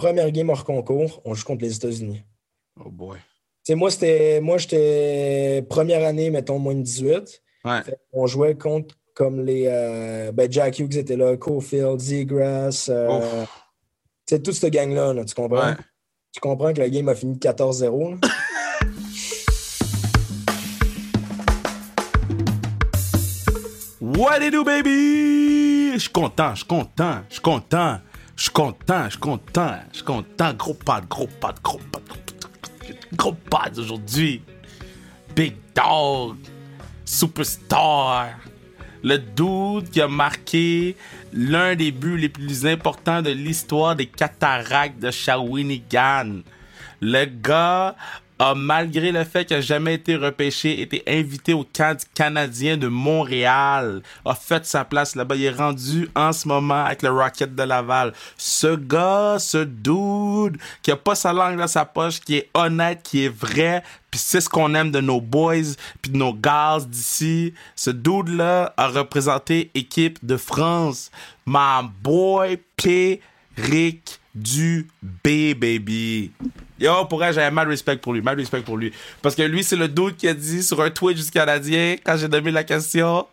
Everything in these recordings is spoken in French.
première game hors concours, on joue contre les États-Unis. Oh boy. Moi, c'était, moi, j'étais première année, mettons, moins de 18. Ouais. Qu'on jouait contre comme les. euh, ben, Jack Hughes était là, Cofield, Zegras. Euh, sais, toute cette gang-là, là, tu comprends? Ouais. Tu comprends que la game a fini 14-0. là? What it do, baby? Je suis content, je suis content, je suis content, je suis content, je suis content, je suis content. Gros pad, gros pad, gros pad, gros pad aujourd'hui. Big dog, superstar. Le dude qui a marqué l'un des buts les plus importants de l'histoire des cataractes de Shawinigan. Le gars a, malgré le fait qu'il n'a jamais été repêché, été invité au camp du Canadien de Montréal, a fait sa place là-bas. Il est rendu en ce moment avec le Rocket de Laval. Ce gars, ce dude, qui a pas sa langue dans sa poche, qui est honnête, qui est vrai, puis c'est ce qu'on aime de nos boys, puis de nos gars d'ici. Ce dude-là a représenté équipe de France. My boy P. Dubé, baby. Yo, pour elle, j'avais mal respect pour lui, mal respect pour lui. Parce que lui, c'est le dude qui a dit sur un Twitch du Canadien, quand j'ai donné la question,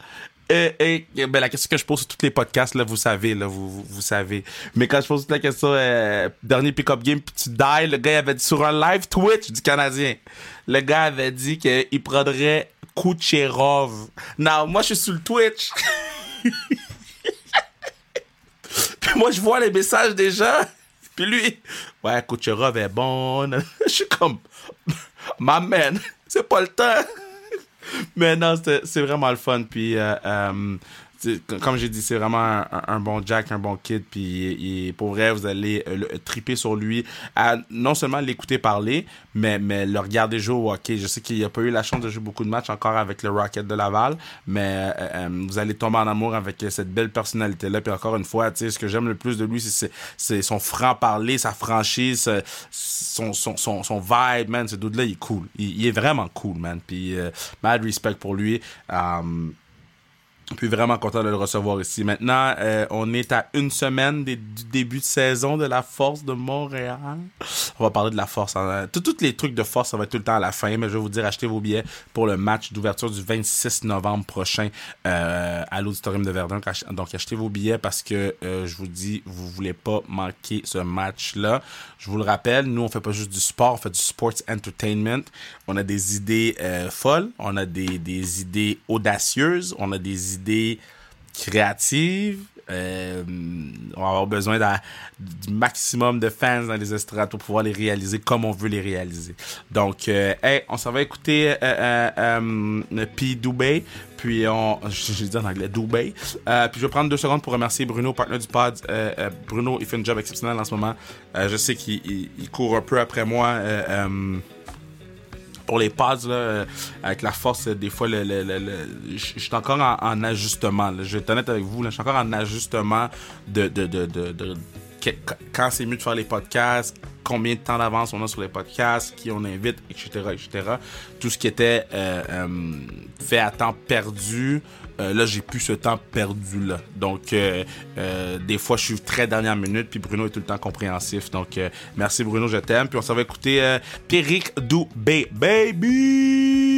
et, et- ben, la question que je pose sur tous les podcasts, là, vous savez, là, vous, vous, savez. Mais quand je pose toute la question, euh, dernier pick-up game, puis tu die, le gars, avait dit sur un live Twitch du Canadien, le gars avait dit qu'il prendrait Kucherov. Non, moi, je suis sur le Twitch. Puis moi, je vois les messages des gens. Puis lui, ouais, Kucherov est bon. Je suis comme, ma man, c'est pas le temps. Mais non, c'est vraiment le fun. Puis, euh, euh, comme j'ai dit, c'est vraiment un, bon Jack, un bon kid. Puis, pour vrai, vous allez euh, le- triper sur lui. Non seulement l'écouter parler, mais, le regarder jouer au hockey. Je sais qu'il n'a pas eu la chance de jouer beaucoup de matchs encore avec le Rocket de Laval, mais euh, euh, vous allez tomber en amour avec cette belle personnalité-là. Puis encore une fois, ce que j'aime le plus de lui, c'est- son franc-parler, sa franchise, euh, son, vibe, man. Ce dude-là, il est cool. Il, est vraiment cool, man. Puis, euh, mad respect pour lui. Um, puis vraiment content de le recevoir ici. Maintenant, euh, on est à une semaine du début de saison de la Force de Montréal. On va parler de la Force. hein. Tous les trucs de Force, ça va être tout le temps à la fin, mais je vais vous dire, achetez vos billets pour le match d'ouverture du 26 novembre prochain euh, à l'Auditorium de Verdun. Donc, achetez vos billets parce que je vous dis, vous voulez pas manquer ce match-là. Je vous le rappelle, nous, on fait pas juste du sport, on fait du sports entertainment. On a des idées folles, on a des, des idées audacieuses, on a des idées créatives. Euh, on va avoir besoin du maximum de fans dans les estrades pour pouvoir les réaliser comme on veut les réaliser. Donc, euh, on s'en va écouter euh, euh, P. Dubé, puis on, je dis en anglais Dubé, puis je vais prendre deux secondes pour remercier Bruno, partenaire du pod. Bruno, il fait un job exceptionnel en ce moment. Je sais qu'il il- il court un peu après moi. Pour les pads, là, euh, avec la force, euh, des fois, le, le, le- le- je suis encore en, en ajustement. là. Je vais être honnête avec vous, je suis encore en ajustement de, de, de, de, de- quand c'est mieux de faire les podcasts, combien de temps d'avance on a sur les podcasts, qui on invite, etc., etc. Tout ce qui était euh, euh, fait à temps perdu, euh, là, j'ai plus ce temps perdu-là. Donc, euh, euh, des fois, je suis très dernière minute, puis Bruno est tout le temps compréhensif. Donc, merci Bruno, je t'aime. Puis on s'en va écouter Pierrick Dubé, baby!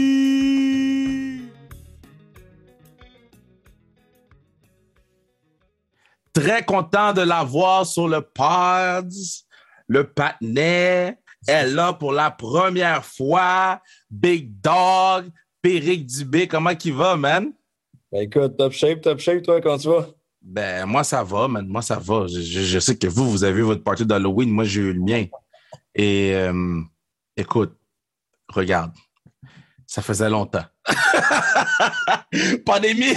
Très content de l'avoir sur le Pods. Le patinet est là pour la première fois. Big Dog, Pierrick Dubé, comment qu'il va, man? Ben écoute, top shape, top shape, toi, quand tu vas? Ben, moi, ça va, man. Moi, ça va. Je, je- je sais que vous, vous avez eu votre party d'Halloween. Moi, j'ai eu le mien. Et euh, écoute, regarde. Ça faisait longtemps. Pandémie.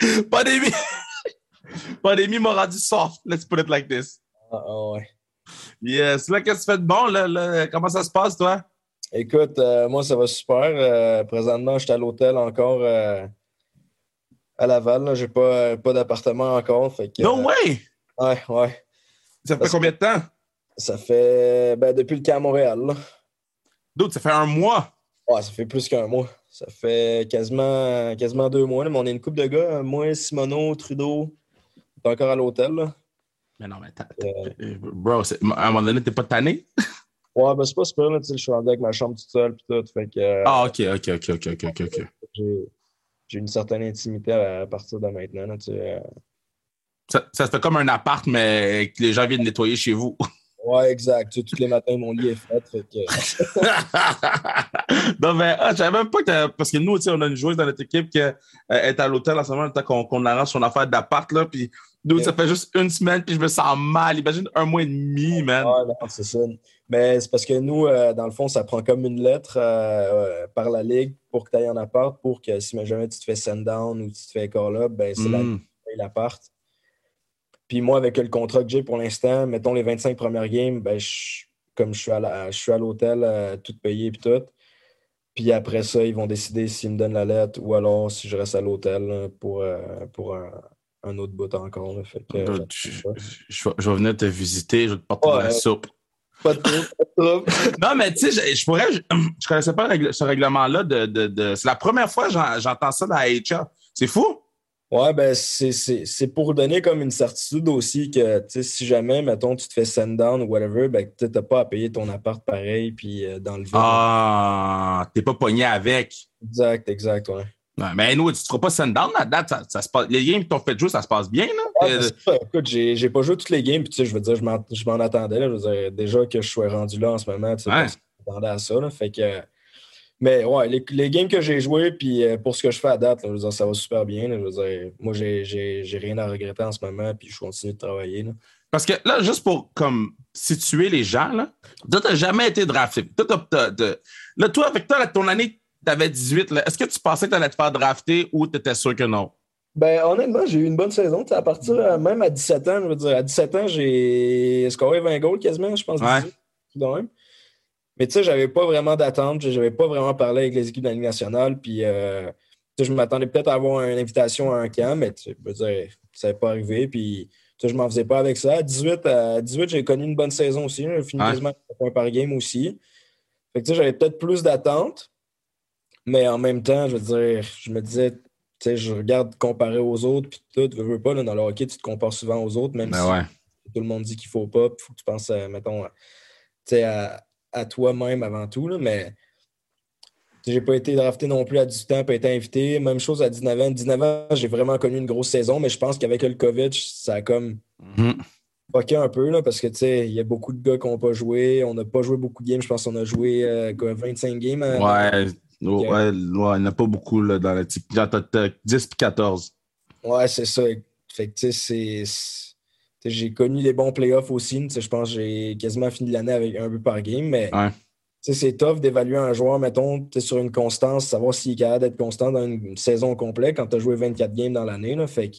Pandémie. Pandémie m'a rendu soft. Let's put it like this. Ah, ah, ouais. Yes. Là, qu'est-ce que tu fais de bon? Là, là? Comment ça se passe, toi? Écoute, euh, moi, ça va super. Euh, présentement, je suis à l'hôtel encore euh, à Laval. J'ai pas, euh, pas d'appartement encore. Fait que, No euh, way! ouais, ouais. Ça fait Parce que- combien de temps? Ça fait ben, depuis le camp à Montréal. D'autres, ça fait un mois. Ouais, ça fait plus qu'un mois. Ça fait quasiment, quasiment deux mois. là, mais on est une couple de gars. Moi, Simono, Trudeau, est encore à l'hôtel. Mais non, mais t'as, bro, à un moment donné, t'es pas tanné? ouais, ben c'est pas super, là, tu sais, je suis rendu avec ma chambre toute seule, puis tout, fait que... ah, ok, ok, ok, ok, ok, ok, ok. J'ai, une certaine intimité à, partir de maintenant, là, tu sais. Ça, ça se fait comme un appart, mais que les gens viennent nettoyer chez vous. Ouais, exact. Tu tous les matins, mon lit est fait. fait que... non, mais ah, j'avais même pas que. Parce que nous, on a une joueuse dans notre équipe qui euh, est à l'hôtel en ce moment, qu'on qu'on arrange son affaire d'appart, là. Puis nous, ça fait juste une semaine, puis je me sens mal. Imagine un mois et demi, man. Non, c'est ça. Mais c'est parce que nous, euh, dans le fond, ça prend comme une lettre euh, par la Ligue pour que tu ailles en appart, pour que si jamais tu te fais send down ou tu te fais call-up, ben, c'est la hmm. Ligue qui l'appart. Puis moi, avec le contrat que j'ai pour l'instant, mettons les 25 premières games, ben, comme je suis à l'hôtel, euh, tout payé puis tout. Puis après ça, ils vont décider s'ils me donnent la lettre ou alors si je reste à l'hôtel pour, pour un, autre bout encore. Fait je, vais venir te visiter, je vais te porter de la soupe. Pas de trouble, non, mais tu sais, je, pourrais. Je, ne connaissais pas ce règlement-là. De, c'est la première fois que j'entends ça dans la. C'est fou? Ouais, ben c'est pour donner comme une certitude aussi que si jamais, mettons, tu te fais send down ou whatever, ben tu n'as pas à payer ton appart pareil puis euh, dans le vide. Ah, t'es pas pogné avec. Exact, exact, ouais. Mais nous, tu ne feras pas send down la date, ça, se passe, les games qui t'ont fait jouer, ça se passe bien, là? Ben, écoute, j'ai pas joué toutes les games, puis tu sais, je veux dire, je m'en attendais, là, je veux dire, déjà que je sois rendu là en ce moment, tu sais, je m'attendais à ça, là, fait que mais ouais, les, les games que j'ai joués, puis euh, pour ce que je fais à date, je veux dire, ça va super bien. je veux dire, moi, j'ai rien à regretter en ce moment, puis je continue de travailler. Parce que là, juste pour comme situer les gens, là, toi, tu n'as jamais été drafté. là, toi, avec toi, ton année, tu avais 18. Est-ce que tu pensais que tu allais te faire drafter ou tu étais sûr que non? Ben, honnêtement, j'ai eu une bonne saison. À partir, euh, même à 17 ans, je veux dire, à 17 ans, j'ai scoré 20 goals quasiment, je pense. Ouais. Mais tu sais, j'avais pas vraiment d'attente. J'avais pas vraiment parlé avec les équipes de la Ligue nationale. Puis, euh, je m'attendais peut-être à avoir une invitation à un camp, mais tu sais, ça n'est pas arrivé. Puis, je m'en faisais pas avec ça. À 18, à 18 j'ai connu une bonne saison aussi. J'ai fini quasiment un par game aussi. Fait que tu sais, j'avais peut-être plus d'attente. Mais en même temps, je veux dire, je me disais, tu sais, je regarde comparer aux autres, puis tout, tu veux pas, là, dans le hockey, tu te compares souvent aux autres, même ben si tout le monde dit qu'il faut pas, faut que tu penses, mettons, tu sais, à, à toi-même avant tout. Là, mais j'ai pas été drafté non plus à 18 ans, pas été invité. Même chose à 19 ans. 19 ans, j'ai vraiment connu une grosse saison, mais je pense qu'avec le COVID, ça a comme mm un peu là, parce que il y a beaucoup de gars qui n'ont pas joué. On n'a pas joué beaucoup de games. Je pense qu'on a joué 25 euh, games. Ouais. Ouais, il n'y en a pas beaucoup là, dans le type. 10 puis 14. Ouais, c'est ça. Fait que, c'est j'ai connu des bons playoffs aussi. Je pense que j'ai quasiment fini l'année avec un peu par game, mais c'est tough d'évaluer un joueur, mettons, sur une constance, savoir s'il est capable d'être constant dans une saison complète quand tu as joué 24 games dans l'année. Fait que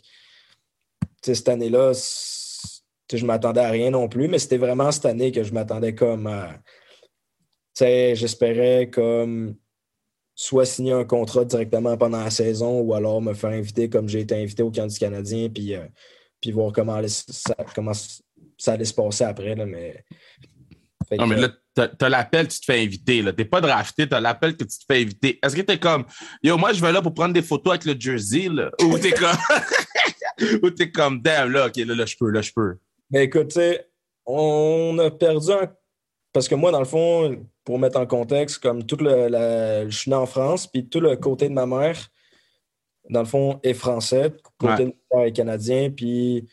cette année-là, je m'attendais à rien non plus, mais c'était vraiment cette année que je m'attendais comme J'espérais comme soit signer un contrat directement pendant la saison ou alors me faire inviter comme j'ai été invité au camp du Canadien. Puis euh, puis voir comment, ça, comment ça allait se passer après. Là, mais... non, mais là, t'as l'appel, tu te fais inviter. T'es pas drafté, t'as l'appel que tu te fais inviter. Est-ce que t'es comme Yo, moi je vais là pour prendre des photos avec le jersey là? Ou t'es comme Ou t'es comme damn là, ok, là, là je peux, là, je peux. Ben écoute, tu on a perdu un. Parce que moi, dans le fond, pour mettre en contexte, comme tout le. La... Je suis né en France, puis tout le côté de ma mère, dans le fond, est français, côté de mon père est canadien. Puis,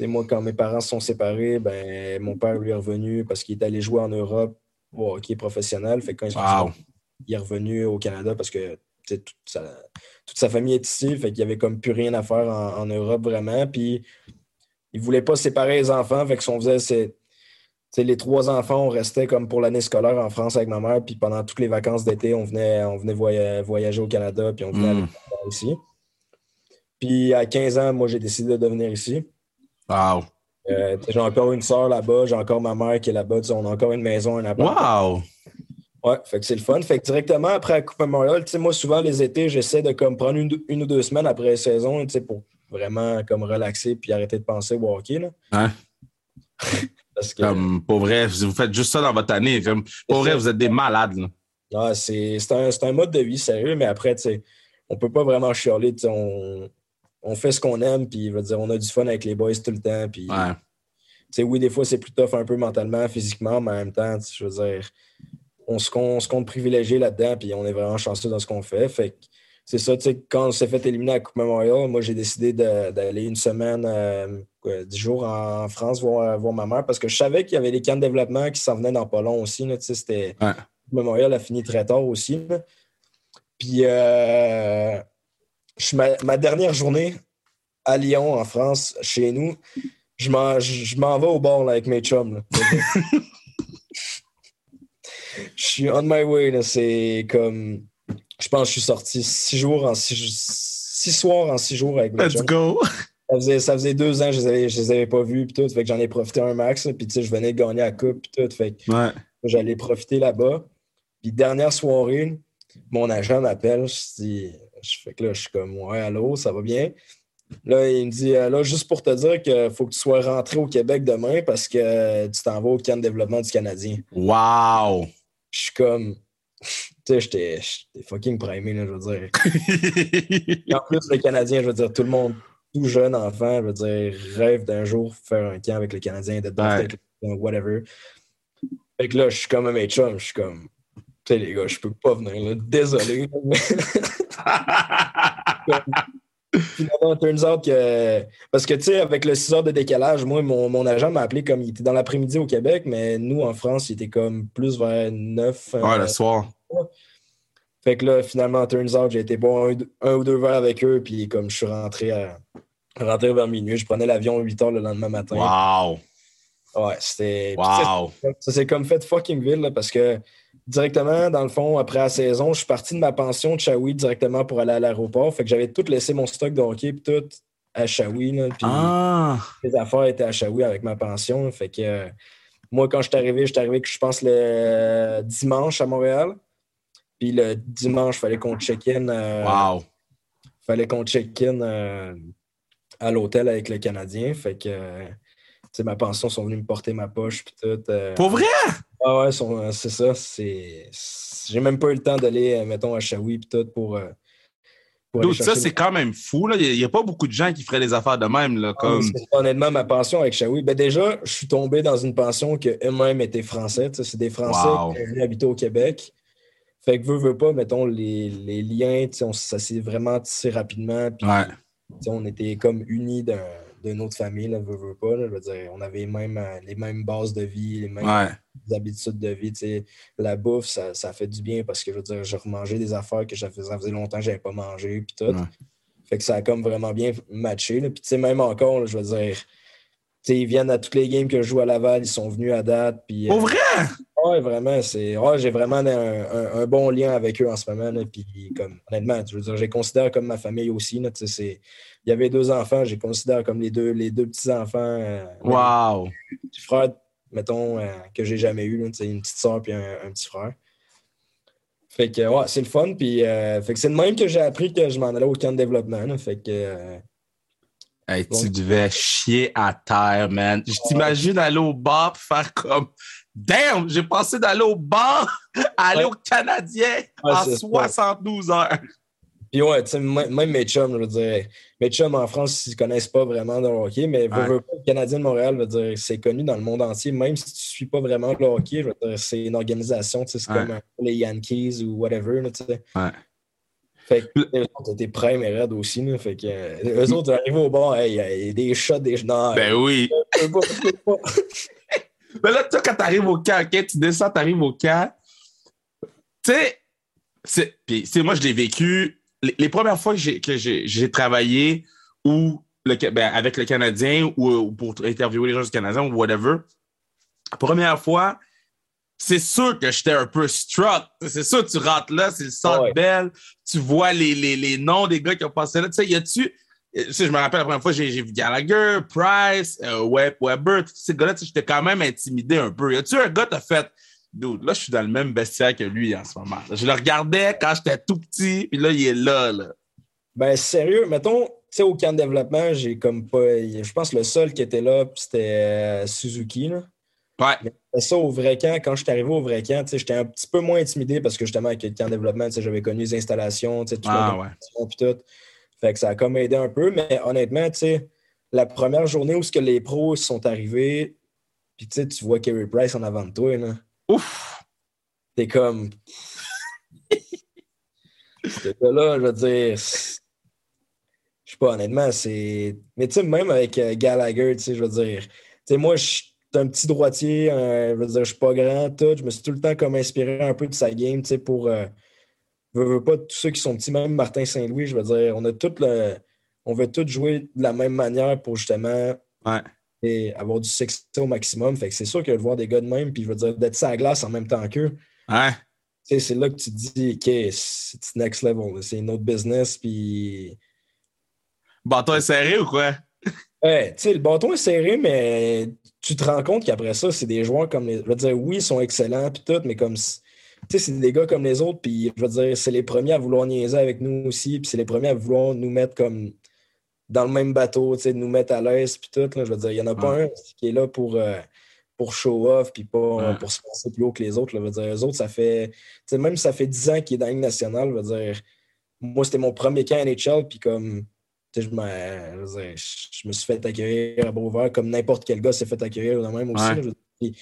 moi, quand mes parents se sont séparés, ben, mon père lui est revenu parce qu'il est allé jouer en Europe au hockey professionnel. Fait quand il, est revenu au Canada parce que toute sa, toute sa, famille est ici. Fait qu'il n'y avait comme plus rien à faire en, Europe vraiment. Puis, il ne voulait pas séparer les enfants. Fait que son faisait, les trois enfants, on restait comme pour l'année scolaire en France avec ma mère, puis pendant toutes les vacances d'été, on venait, on venait voyager au Canada, puis on venait hmm. ici. Puis à 15 ans, moi, j'ai décidé de venir ici. Wow! Euh, j'ai encore une soeur là-bas, j'ai encore ma mère qui est là-bas, on a encore une maison, un appart. Wow! Ouais, fait que c'est le fun. Fait que directement après la Coupe Memorial, tu sais, moi, souvent, les étés, j'essaie de comme prendre une, ou deux semaines après la saison, tu sais, pour vraiment comme relaxer puis arrêter de penser au hockey, là. Hein? Comme, pour vrai, vous faites juste ça dans votre année. pour vrai, vous êtes des malades. Ah, c'est un, un, mode de vie sérieux, mais après, tu sais, on peut pas vraiment chialer. On, on fait ce qu'on aime, puis dire, on a du fun avec les boys tout le temps. Puis, sais, oui, des fois, c'est plus tough un peu mentalement, physiquement, mais en même temps, je veux dire, on se, compte, compte privilégié là-dedans, puis on est vraiment chanceux dans ce qu'on fait. Fait c'est ça, tu sais, quand on s'est fait éliminer à la Coupe Memorial, moi, j'ai décidé d'aller une semaine, euh, dix jours en France voir, voir, ma mère parce que je savais qu'il y avait des camps de développement qui s'en venaient dans pas long aussi. Tu sais, c'était... Memorial a fini très tard aussi. Puis, euh, ma, dernière journée à Lyon, en France, chez nous, je m'en vais au bord avec mes chums. je suis on my way. C'est comme je pense que je suis sorti six jours en six, soirs en six jours avec mes Let's go! Ça faisait, deux ans que je ne les, avais pas vus, puis tout. Fait que j'en ai profité un max. Puis, tu sais, je venais de gagner la coupe, puis tout. Fait que j'allais profiter là-bas. Puis, dernière soirée, mon agent m'appelle. Je, fais que là, je suis comme, ouais, allô, ça va bien? Là, il me dit, là, juste pour te dire qu'il faut que tu sois rentré au Québec demain parce que tu t'en vas au camp de développement du Canadien. Wow! Je suis comme, sais, j'étais fucking primé, là, je veux dire. Et en plus, le Canadien, je veux dire, tout le monde, tout jeune enfant, je veux dire, rêve d'un jour faire un camp avec le Canadien, d'être dans le whatever. Fait que là, je suis comme un mes chums, je suis comme, tu sais, les gars, je peux pas venir, là. Désolé. Finalement, turns out que. Parce que, tu sais, avec le 6 heures de décalage, moi, mon, mon agent m'a appelé comme il était dans l'après-midi au Québec, mais nous, en France, il était comme plus vers 9. Ouais, le soir. Fait que là, finalement, turns out, j'ai été boire un, ou deux verres avec eux, puis comme je suis rentré, à, rentré vers minuit, je prenais l'avion 8 heures le lendemain matin. Wow! Ouais, c'était. Wow! Ça s'est comme fait fucking ville, là, parce que directement, dans le fond, après la saison, je suis parti de ma pension de Shawi directement pour aller à l'aéroport. Fait que j'avais tout laissé mon stock de hockey, puis tout à Shawi. Puis ah. les affaires étaient à Shawi avec ma pension. Fait que euh, moi, quand je suis arrivé, je suis arrivé, je pense, le dimanche à Montréal. Puis le dimanche, il fallait qu'on check-in. Euh, wow! fallait qu'on check-in euh, à l'hôtel avec le Canadien. Fait que, euh, ma pension sont venus me porter ma poche. Puis tout. Pour vrai? Ah ouais, c'est ça. C'est... J'ai même pas eu le temps d'aller, mettons, à Shawi puis tout pour. pour ça, c'est quand même fou. Il n'y a, pas beaucoup de gens qui feraient des affaires de même. Là, ah, comme... honnêtement, ma pension avec Shawi, ben déjà, je suis tombé dans une pension que eux-mêmes étaient français. C'est des Français qui habitaient au Québec. Fait que, veux, veux pas, mettons, les, les liens, ça s'est vraiment tissé rapidement. Puis, On était comme unis d'une autre famille, là, veux, veux pas. je veux dire, on avait même, les mêmes bases de vie, les mêmes habitudes de vie. La bouffe, ça, ça, fait du bien parce que, je veux dire, je remangeais des affaires que ça faisait longtemps que j'avais pas mangé, puis tout. Fait que ça a comme vraiment bien matché. Puis, tu sais, même encore, je veux dire, ils viennent à toutes les games que je joue à Laval, ils sont venus à date. Puis, Pour vrai? Oui, vraiment. C'est, j'ai vraiment un, bon lien avec eux en ce moment. puis, comme, honnêtement, je veux dire, je les considère comme ma famille aussi. il y avait deux enfants, je les considère comme les deux, les deux petits-enfants. Euh, wow! Petit frère, mettons, euh, que j'ai jamais eu. une petite soeur puis un, petit frère. Fait que, ouais, c'est le fun. Puis, euh, fait que c'est de même que j'ai appris que je m'en allais au camp de développement. fait que. Tu devais chier à terre, man. Je t'imagine aller au bar faire comme Damn, j'ai passé d'aller au bar à aller au Canadien en 72 heures. Puis ouais, tu sais, même mes chums, je veux dire, mes chums en France, ils ne connaissent pas vraiment le hockey, mais le Canadien de Montréal, veut dire, c'est connu dans le monde entier, même si tu ne suis pas vraiment le hockey, je veux dire, c'est une organisation, tu sais, c'est comme les Yankees ou whatever, tu sais. Ouais. Fait que eux autres étaient prêts et raides aussi. Là, fait que euh, eux autres arrivent au bar, il y a des shots, des genoux. Ben oui. Mais là, toi, quand tu arrives au camp, tu descends, tu arrives au camp. Tu sais, puis moi, je l'ai vécu. Les, premières fois que j'ai travaillé ou le, ben, avec le Canadien ou, pour interviewer les gens du Canadien ou whatever, première fois, c'est sûr que j'étais un peu struck. C'est sûr tu rentres là, c'est le centre belle, tu vois les, les, les, noms des gars qui ont passé là. Tu sais, y a-tu je me rappelle la première fois, j'ai vu Gallagher, Price, euh, Web, Weber, tous ces gars-là, j'étais quand même intimidé un peu. Y a-tu un gars a fait, dude, là, je suis dans le même bestiaire que lui en ce moment. Je le regardais quand j'étais tout petit, puis là, il est là, là. Ben, sérieux, mettons, tu sais, au camp de développement, j'ai comme pas. Je pense que le seul qui était là, c'était euh, Suzuki, là. Ouais. Mais ça, au vrai camp, quand je suis arrivé au vrai camp, j'étais un petit peu moins intimidé parce que justement, avec le camp de développement, j'avais connu les installations, tout ah, ouais. tout. Fait que ça a comme aidé un peu, mais honnêtement, tu sais, la première journée où ce que les pros sont arrivés, puis tu sais, tu vois Kerry Price en avant de toi, là. Ouf! T'es comme. Ce gars-là, je veux dire. Je sais pas, honnêtement, c'est. Mais tu sais, même avec euh, Gallagher, tu sais, je veux dire. Tu sais, moi, je suis un petit droitier, je veux dire, je suis pas grand, tout. Je me suis tout le temps comme inspiré un peu de sa game, tu sais, pour. Euh, je veux pas tous ceux qui sont petits, même Martin Saint-Louis, je veux dire, on a tout le. On veut tous jouer de la même manière pour justement Ouais. et avoir du succès au maximum. Fait que c'est sûr que de voir des gars de même, puis je veux dire, d'être sur la glace en même temps qu'eux, Ouais. tu sais, c'est là que tu te dis, OK, c'est next level. C'est une autre business. Puis, Bâton est serré ou quoi? ouais, tu sais, le bâton est serré, mais tu te rends compte qu'après ça, c'est des joueurs comme les. Je veux dire, oui, ils sont excellents, puis tout, mais comme. si- Tu sais, c'est des gars comme les autres, puis je veux dire, c'est les premiers à vouloir niaiser avec nous aussi, puis c'est les premiers à vouloir nous mettre comme dans le même bateau, tu sais, nous mettre à l'aise, puis tout. Là, je veux dire, il n'y en a pas un qui est là pour, euh, pour show off, puis Ouais. pour se passer plus haut que les autres. Là, je veux dire, eux autres, ça fait. Tu sais, même si ça fait 10 ans qu'il est dans la Ligue nationale, je veux dire, moi, c'était mon premier camp NHL, puis comme. Je, me- je me suis fait accueillir à Beauvoir comme n'importe quel gars s'est fait accueillir de même aussi. Ouais. Puis,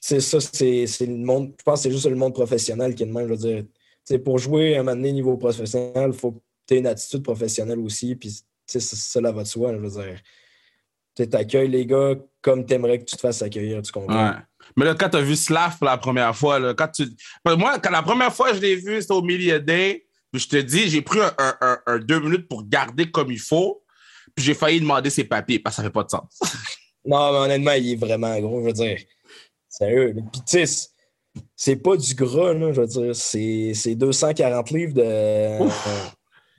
puis ça, c'est le monde. Je pense que c'est juste le monde professionnel qui est de même. Je veux dire, pour jouer à un moment donné niveau professionnel, il faut que tu aies une attitude professionnelle aussi. Puis, là va de soi. je veux dire. Tu accueilles les gars comme tu aimerais que tu te fasses accueillir. Tu comprends? Ouais. Mais là, quand tu as vu Slav pour la première fois, là, quand tu... Moi, quand la première fois que je l'ai vu, c'était au Media Day. Puis je te dis, j'ai pris un, un- un- un deux minutes pour garder comme il faut. Puis j'ai failli demander ses papiers parce que ça fait pas de sens. Non, mais honnêtement, il est vraiment gros, je veux dire. Sérieux. Puis, tu sais, c'est- pas du gras, là, je veux dire. C'est c'est 240 livres de,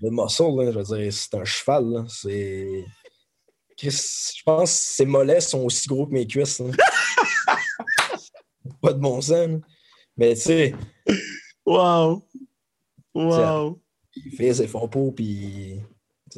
de muscle, là, je veux dire. C'est un cheval, là. C'est. Je pense que ses mollets sont aussi gros que mes cuisses. pas de bon sens, là. Mais, tu sais, Wow! Wow! il fait ses fonds pour, puis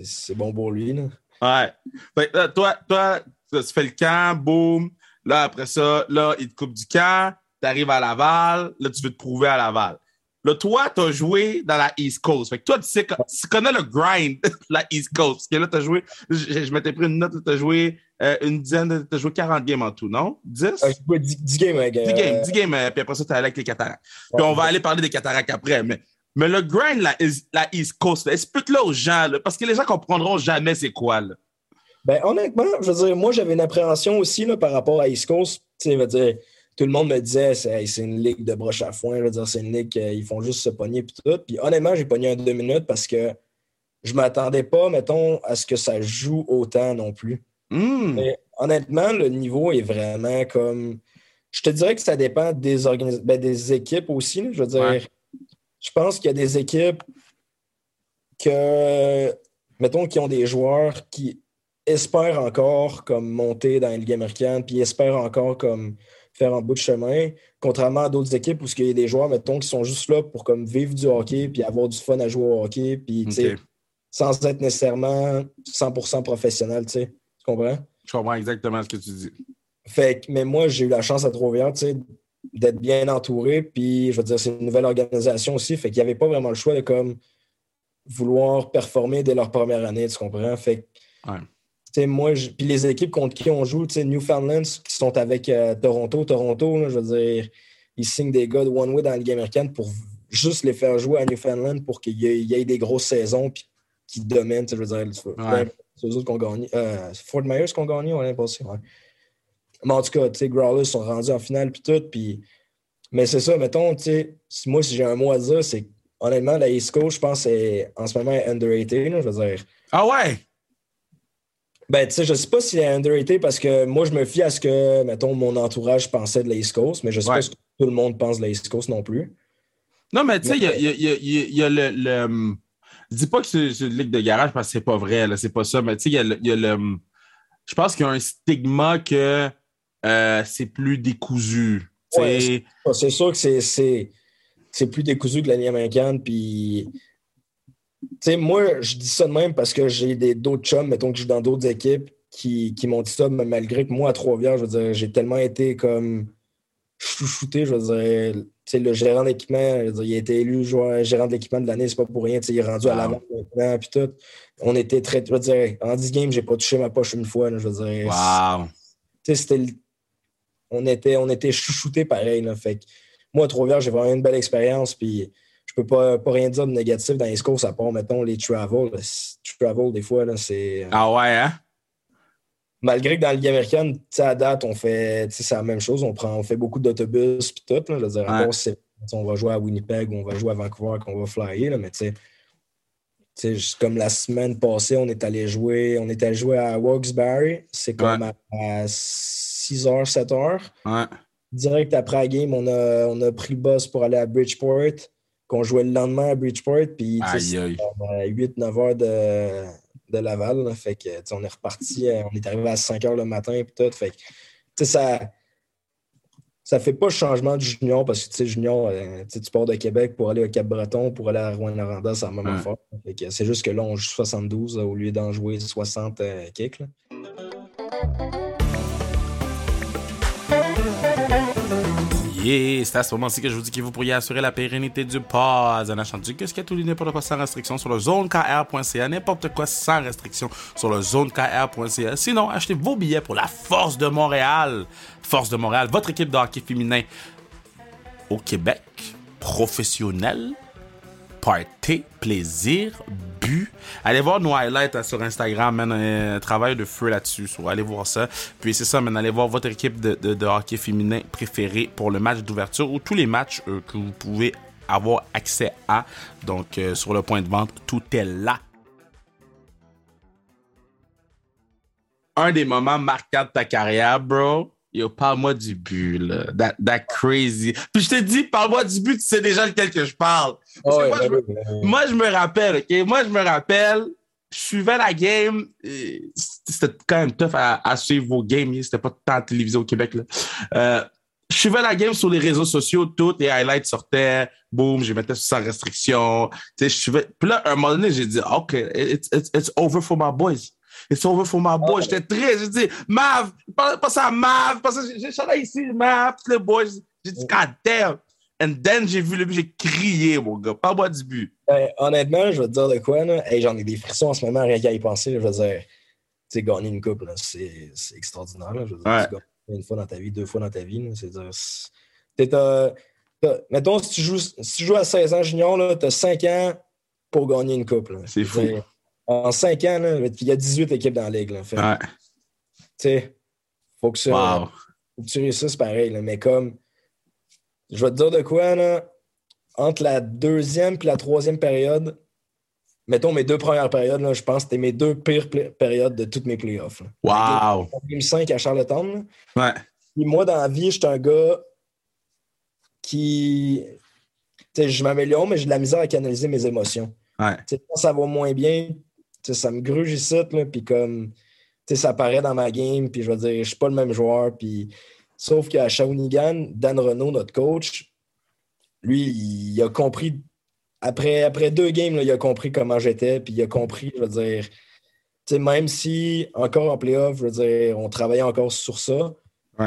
c'est bon pour lui, là. Ouais. Fait toi, toi, tu fais le camp, boum. Là, après ça, là, il te coupe du camp. Tu arrives à Laval. Là, tu veux te prouver à Laval. Là, toi, tu as joué dans la East Coast. Fait que toi, tu sais, tu connais le grind de la East Coast. Parce que là, tu as joué, je, je m'étais pris une note, tu as joué euh, une dizaine, tu as joué 40 games en tout, non? 10? Ah, j'ai joué 10, 10 games avec. 10 euh, games, 10 games, euh, puis après ça, tu allé avec les cataractes. Puis on va aller parler des cataractes après. Mais, mais le grind, la, la East Coast, explique-le aux gens, là, parce que les gens comprendront jamais c'est quoi. Là. Ben, honnêtement, je veux dire, moi, j'avais une appréhension aussi là, par rapport à East Coast. Je veux dire, tout le monde me disait, c'est hey, une ligue de broche à foin. Je veux dire, c'est une ligue qu'ils font juste se pogner puis tout. Puis honnêtement, j'ai pogné un deux minutes parce que je m'attendais pas, mettons, à ce que ça joue autant non plus. Hmm. Mais honnêtement, le niveau est vraiment comme. Je te dirais que ça dépend des, organis- ben, des équipes aussi. là. Je veux dire, Ouais. je pense qu'il y a des équipes que, mettons, qui ont des joueurs qui espèrent encore comme monter dans la Ligue américaine, puis espèrent encore comme faire un bout de chemin, contrairement à d'autres équipes où il y a des joueurs, mettons, qui sont juste là pour comme vivre du hockey, puis avoir du fun à jouer au hockey, puis sans être nécessairement 100% professionnel, tu sais. Tu comprends? Je comprends exactement ce que tu dis. Fait mais moi, j'ai eu la chance à Trois-Rivières, tu sais, d'être bien entouré. Puis, je veux dire, c'est une nouvelle organisation aussi. Fait qu'il n'y avait pas vraiment le choix de comme vouloir performer dès leur première année, tu comprends? Fait que, Ouais. Tu sais, moi, je- puis les équipes contre qui on joue, Newfoundland, qui sont avec euh, Toronto, Toronto, là, je veux dire, ils signent des gars de one-way dans la Ligue américaine pour juste les faire jouer à Newfoundland pour qu'il y, ait- il y ait des grosses saisons puis qu'ils dominent, je veux dire, Ouais. c'est eux autres qui ont gagné. Euh, c'est Fort Myers qui ont gagné, on l'année passée, ouais. Mais en tout cas, tu Growlers sont rendus en finale puis tout. Puis... Mais c'est ça, mettons, tu sais, si- moi, si j'ai un mot à dire, c'est que, honnêtement, la East Coast, je pense, est en ce moment est underrated. là, je veux dire. Ah ouais? Ben, tu sais, je sais pas si elle est underrated parce que moi, je me fie à ce que, mettons, mon entourage pensait de la East Coast, mais je sais Ouais. pas ce que tout le monde pense de la East Coast non plus. Non, mais tu sais, il y y a- y y y le. le- hum, je dis pas que c'est une ligue de garage parce que c'est pas vrai, là, c'est pas ça, mais tu sais, il y a le. hum, je pense qu'il y a un stigma que euh, c'est plus décousu. Ouais, C'est sûr que c'est- plus décousu que la Ligue américaine. Puis, sais, moi, je dis ça de même parce que j'ai d'autres chums, mettons que je suis dans d'autres équipes, qui, qui m'ont dit ça, mais malgré que moi, à Trois-Rivières, je veux dire, j'ai tellement été comme chouchouté, je veux dire, tu sais, le gérant d'équipement, il a été élu joueur, gérant de l'équipement de l'année, c'est pas pour rien, tu sais, il est rendu à Wow. l'avant maintenant, puis tout. On était très, je veux dire, en 10 games, j'ai pas touché ma poche une fois, là, je veux dire. Wow. Tu sais, c'était on était, on était chouchoutés pareil. Là. Fait que moi, à Trois-Rivières, j'ai vraiment une belle expérience. Puis je peux pas, pas rien dire de négatif dans les scores, à part, mettons, les travel. Travel, des fois, là, c'est. Ah ouais, hein? Malgré que dans la Ligue américaine, à date, on fait. C'est la même chose. On, prend, on fait beaucoup d'autobus puis tout. Là, je veux dire, ouais. on va jouer à Winnipeg ou on va jouer à Vancouver qu'on va flyer, là, mais tu sais. comme la semaine passée, on est allé jouer, on est allé jouer à Wilkes-Barre. C'est comme à, 6h, 7h. Ouais. Direct après la game, on a, on a pris le bus pour aller à Bridgeport qu'on jouait le lendemain à Bridgeport. Puis, 8-9 heures de, de Laval. fait que, on est reparti, euh, on est arrivé à 5 heures le matin. Puis tout. Fait que, ça ça fait pas changement du junior parce que tu sais, junior, euh, tu pars de Québec pour aller au Cap-Breton, pour aller à Rouen-Noranda, c'est la même affaire. C'est juste que là, on joue 72 au lieu d'en jouer 60 euh, kicks. C'est à ce moment-ci que je vous dis que vous pourriez assurer la pérennité du pod en achetant du y a tout n'importe quoi sans restriction sur le zonekr.ca, n'importe quoi sans restriction sur le zonekr.ca. Sinon, achetez vos billets pour la Force de Montréal. Force de Montréal, votre équipe de hockey féminin au Québec, professionnelle party, plaisir, but. Allez voir nos highlights hein, sur Instagram, man, un travail de feu là-dessus. allez voir ça. Puis c'est ça, man, allez voir votre équipe de, hockey féminin préférée pour le match d'ouverture ou tous les matchs euh, que vous pouvez avoir accès à. Donc euh, sur le point de vente, tout est là. Un des moments marquants de ta carrière, bro, Yo, parle-moi du but, là. That, crazy. Puis je te dis, parle-moi du but, tu sais déjà lequel que je parle. moi, je me, moi, je me rappelle, OK? Moi, je me rappelle, je suivais la game. C'était quand même tough à, suivre vos games. C'était pas tant télévisé au Québec, là. Euh, je suivais la game sur les réseaux sociaux, toutes les highlights sortaient, boum, je mettais sans restriction. Tu sais, je suivais. Puis là, à un moment donné, j'ai dit, OK, it's, it's, it's over for my boys. It's over for my boy. J'étais très, j'ai dit, Mav, pas, ça à Mav, pas ça, j'ai chanté ici, Mav, les boys. J'ai dit, God damn. And then, j'ai vu le but, j'ai crié, mon gars. Pas moi du but. Ben, honnêtement, je vais te dire de quoi, là. Hey, j'en ai des frissons en ce moment, rien qu'à y penser. je veux dire, tu sais, gagner une coupe, c'est extraordinaire. Là. Je veux dire, tu gagnes une fois dans ta vie, deux fois dans ta vie. C'est dire, t'es, mettons, si tu, joues, si tu joues à 16 ans junior, tu as 5 ans pour gagner une coupe. C'est fou en cinq ans, il y a 18 équipes dans la ligue. Là, fait, ouais. Tu sais, faut que ça. Faut que tu réussisses pareil. Là, mais comme. Je vais te dire de quoi, là, entre la deuxième et la troisième période, mettons mes deux premières périodes, là, je pense que c'était mes deux pires périodes de toutes mes playoffs. Là. Wow! Game 5 à Charlottetown. Ouais. moi, dans la vie, je suis un gars qui. sais, je m'améliore, mais j'ai de la misère à canaliser mes émotions. Ouais. Quand ça va moins bien, ça me gruge ici, puis comme, ça paraît dans ma game, puis je veux dire, je suis pas le même joueur, puis sauf qu'à Shawinigan, Dan Renault, notre coach, lui, il, a compris, après, après deux games, il a compris comment j'étais, puis il a compris, je veux dire, même si, encore en playoff, je veux dire, on travaillait encore sur ça,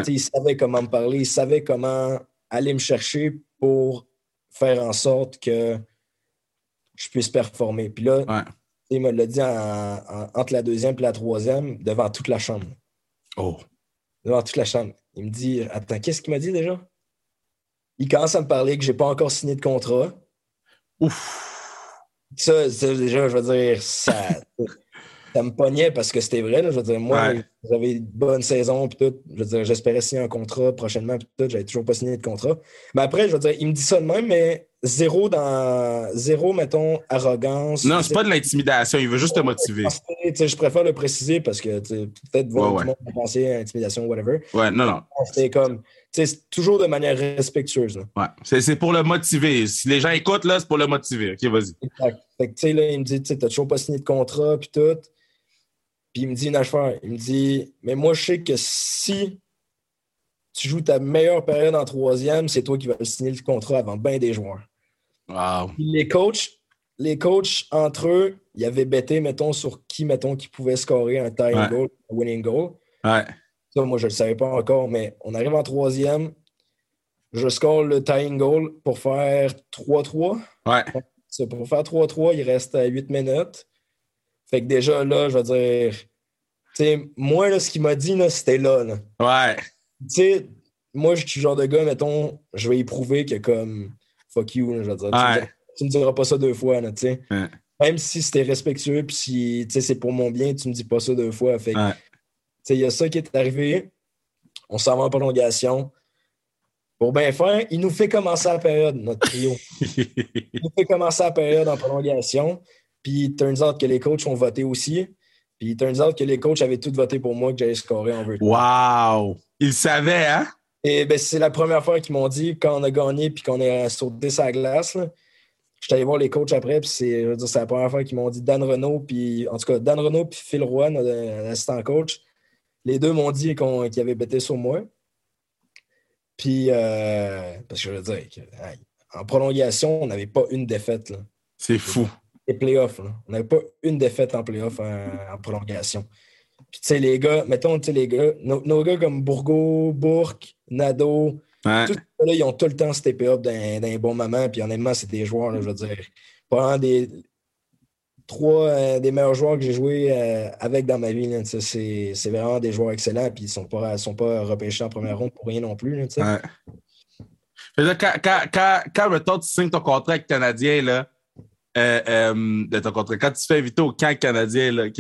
il savait comment me parler, il savait comment aller me chercher pour faire en sorte que je puisse performer. Puis là, il me l'a dit entre la deuxième et la troisième, devant toute la chambre. Oh. Devant toute la chambre. Il me dit Attends, qu'est-ce qu'il m'a dit déjà? Il commence à me parler que je n'ai pas encore signé de contrat. Ouf. Ça, déjà, je veux dire, ça, ça me pognait parce que c'était vrai. je veux dire, moi, j'avais une bonne saison, puis tout. Je veux dire, j'espérais signer un contrat prochainement, puis tout. J'avais toujours pas signé de contrat. Mais après, je veux dire, il me dit ça de même, mais zéro dans. Zéro, mettons, arrogance. Non, c'est pas de l'intimidation. Il veut juste te motiver. Je préfère le préciser parce que peut-être voir tout le monde penser à intimidation, whatever. Ouais, non, non. C'est comme. C'est toujours de manière respectueuse. Ouais, c'est pour le motiver. Si les gens écoutent, là, c'est pour le motiver. OK, vas-y. Exact. Fait que, tu sais, là, il me dit, tu n'as toujours pas signé de contrat, puis tout. Puis il me dit une affaire. Il me dit Mais moi, je sais que si tu joues ta meilleure période en troisième, c'est toi qui vas signer le contrat avant bien des joueurs. Wow. les coachs, les coachs entre eux, ils avaient bêté, mettons, sur qui, mettons, qui pouvait scorer un tying goal, un winning goal. Ouais. Ça, moi, je ne le savais pas encore, mais on arrive en troisième. Je score le tying goal pour faire 3-3. Ouais. pour faire 3-3, il reste 8 minutes. Fait que déjà, là, je veux dire, tu sais, moi, là, ce qu'il m'a dit, c'était là, là. Ouais. Tu sais, moi, je suis le genre de gars, mettons, je vais y prouver que comme fuck you, je veux dire. Tu, me diras pas ça deux fois, tu sais. Même si c'était respectueux, puis si c'est pour mon bien, tu me dis pas ça deux fois. Fait il y a ça qui est arrivé. On s'en va en prolongation. Pour bien faire, il nous fait commencer la période, notre trio. il nous fait commencer la période en prolongation. Puis, il turns out que les coachs ont voté aussi. Puis, il turns out que les coachs avaient tous voté pour moi que j'allais scorer en veut. Wow! Ils savaient, hein? Et ben, c'est la première fois qu'ils m'ont dit, quand on a gagné puis qu'on est sauté sa glace, là, je suis allé voir les coachs après, puis c'est la première fois qu'ils m'ont dit Dan Renault, puis en tout cas, Dan Renault puis Phil Roy, notre assistant coach, les deux m'ont dit qu'ils avaient bêté sur moi. Puis, euh, parce que je veux dire, en prolongation, on n'avait pas une défaite. C'est fou. Les playoffs, là. on n'avait pas une défaite en playoff en, prolongation. Puis, tu sais, les gars, mettons, tu sais, les gars, nos, gars comme Bourgo, Bourque, Nado, tout là, ils ont tout le temps steppé up d'un bon moment. Puis, honnêtement, c'est des joueurs, là, je veux dire, pendant des, trois euh, des meilleurs joueurs que j'ai joué euh, avec dans ma vie. C'est vraiment des joueurs excellents. Puis ils ne sont pas, sont pas repêchés en première ronde pour rien non plus. Là, quand, quand, quand, quand tu signes ton contrat canadien, là, euh, de ton contrat, quand tu te fais inviter au camp canadien, là,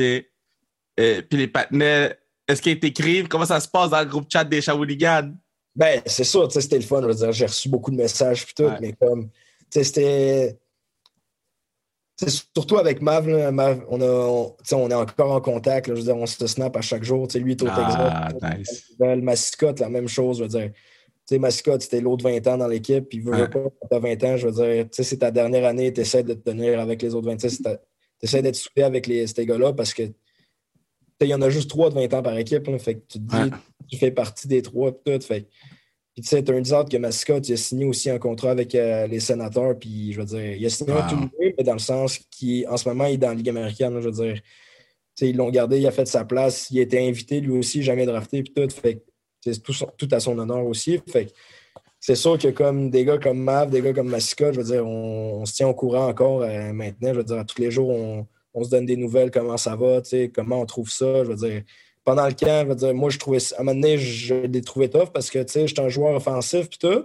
OK? puis les partenaires, est-ce qu'ils t'écrivent? Comment ça se passe dans le groupe chat des Shawinigan? Ben, c'est sûr, c'était le fun. J'ai reçu beaucoup de messages, puis tout, mais comme, c'était surtout avec Mav, on, on, est encore en contact. je veux dire, on se snap à chaque jour. lui est au ah, Texas. Nice. la même chose. Je veux dire, Mascotte, c'était l'autre 20 ans dans l'équipe. Puis, veut pas, tu as 20 ans, je veux dire, c'est ta dernière année, tu essaies de te tenir avec les autres 26. Tu essaies d'être soudé avec les, ces gars-là parce que il y en a juste trois de 20 ans par équipe. fait que tu te dis, tu fais partie des trois. Tout, fait puis tu sais, turns out que Mascotte, il a signé aussi un contrat avec euh, les sénateurs. Puis je veux dire, il a signé un tout nouveau, mais dans le sens qu'en ce moment, il est dans la Ligue américaine. je veux dire, ils l'ont gardé, il a fait sa place. Il a été invité lui aussi, jamais drafté. Puis tout. Fait c'est tout, tout, à son honneur aussi. Fait c'est sûr que comme des gars comme Mav, des gars comme Mascotte, je veux dire, on, se tient au courant encore euh, maintenant. Je veux dire, tous les jours, on, on, se donne des nouvelles, comment ça va, comment on trouve ça. Je veux dire, pendant le camp, je dire, moi, je trouvais, à un moment donné, je l'ai trouvé tough parce que, tu sais, j'étais un joueur offensif puis tout.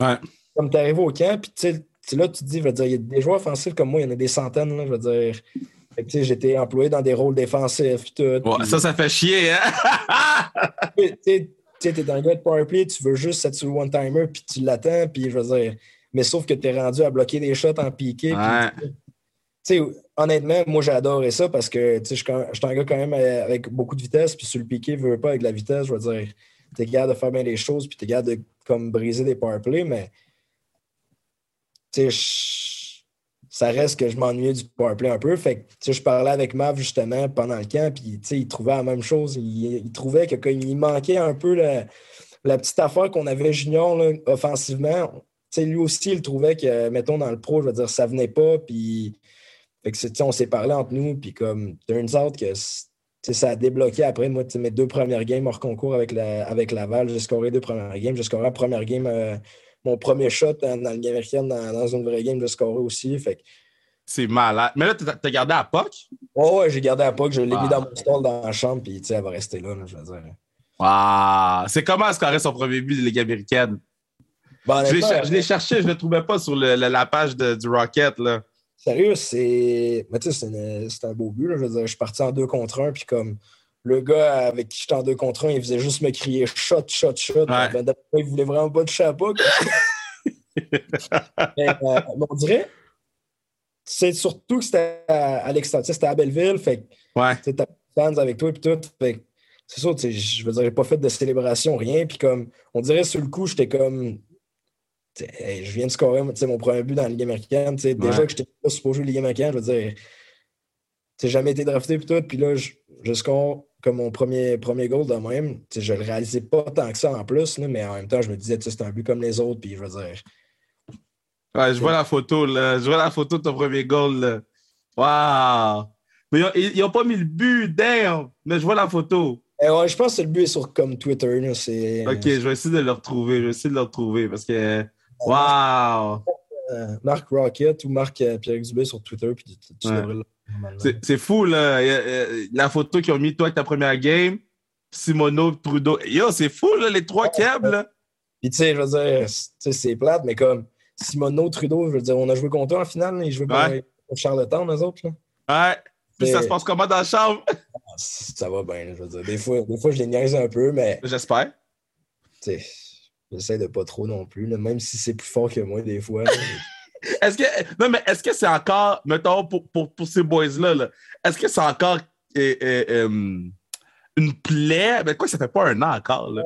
Ouais. Comme tu arrives au camp, puis tu sais, là, tu te dis, je veux dire, il y a des joueurs offensifs comme moi, il y en a des centaines, là, je veux dire. j'étais employé dans des rôles défensifs puis tout. Ouais, Ça, ça fait chier, hein? tu sais, t'es un gars de powerplay, tu veux juste être sur le one-timer, puis tu l'attends, puis je veux dire, mais sauf que tu es rendu à bloquer des shots en piqué. Ouais sais, honnêtement, moi, adoré ça parce que je suis un gars quand même euh, avec beaucoup de vitesse. Puis sur le piqué, ne veut pas avec la vitesse, je veux dire, tu es capable de faire bien les choses, puis tu es capable de comme, briser des powerplays, mais ça reste que je m'ennuyais du powerplay un peu. Fait que je parlais avec Mav justement pendant le camp, puis il trouvait la même chose. Il, trouvait qu'il manquait un peu la, petite affaire qu'on avait junior là, offensivement. lui aussi, il trouvait que, mettons, dans le pro, je veux dire, ça venait pas, puis fait que, on s'est parlé entre nous, puis comme, turns out que ça a débloqué après. Moi, mes deux premières games hors concours avec, la, avec Laval, j'ai scoré deux premières games. J'ai scoré la première game, euh, mon premier shot dans, la Ligue américaine, dans, une vraie game, j'ai scoré aussi. Fait c'est malade. Mais là, t'as gardé à POC? Oh, ouais, j'ai gardé à POC. Je l'ai mis dans mon stall dans la chambre, puis elle va rester là, je veux dire. Wow. C'est comment scorer son premier but de Ligue américaine? Ben, je l'ai cherché, je ne le trouvais pas sur la page du Rocket. Là. Sérieux, c'est. Mais tu sais, c'est un beau but. Je veux dire, je suis parti en deux contre un, puis comme le gars avec qui j'étais en deux contre un, il faisait juste me crier shot, shot, shot. Ben, il voulait vraiment pas de chapeau. mais, euh, on dirait. C'est surtout que c'était à, l'extérieur. C'était à Belleville. Fait ouais. tu as fans avec toi, puis tout. Fait c'est sûr, je veux dire, j'ai pas fait de célébration, rien. Puis comme, on dirait sur le coup, j'étais comme je viens de scorer mon premier but dans la Ligue américaine. Déjà que je n'étais pas supposé Ligue américaine, je veux dire, j'ai jamais été drafté et tout. Puis là, je, score comme mon premier, premier goal de même. je ne le réalisais pas tant que ça en plus, mais en même temps, je me disais, c'est un but comme les autres. Puis je veux dire. Ouais, je vois la photo, là. Je vois la photo de ton premier goal, Waouh! Mais ils n'ont pas mis le but, damn! Mais je vois la photo. Eh ouais, je pense que le but est sur comme Twitter. ok, je vais essayer de le retrouver. Je vais essayer de le retrouver parce que Wow! Euh, Marc Rocket ou Marc euh, Pierre Dubé sur Twitter, puis tu, C'est fou, là. La photo qu'ils ont mis, toi, avec ta première game, Simono, Trudeau. Yo, c'est fou, là, les trois câbles. Puis, tu sais, je veux dire, c'est plate, mais comme Simono, Trudeau, je veux dire, on a joué contre eux en finale, ils jouaient ouais. pour Charlottetown, eux autres. Là. Ouais. Puis ça se passe comment dans la chambre? Ah, ça va bien, je veux dire. Des fois, des fois je les niaise un peu, mais. J'espère. Tu sais, j'essaie de pas trop non plus, même si c'est plus fort que moi, des fois. est-ce que. Non, mais est-ce que c'est encore, mettons, pour, pour, pour ces boys-là, -là, est ce que c'est encore euh, euh, euh, une plaie? Mais quoi, ça fait pas un an encore, là?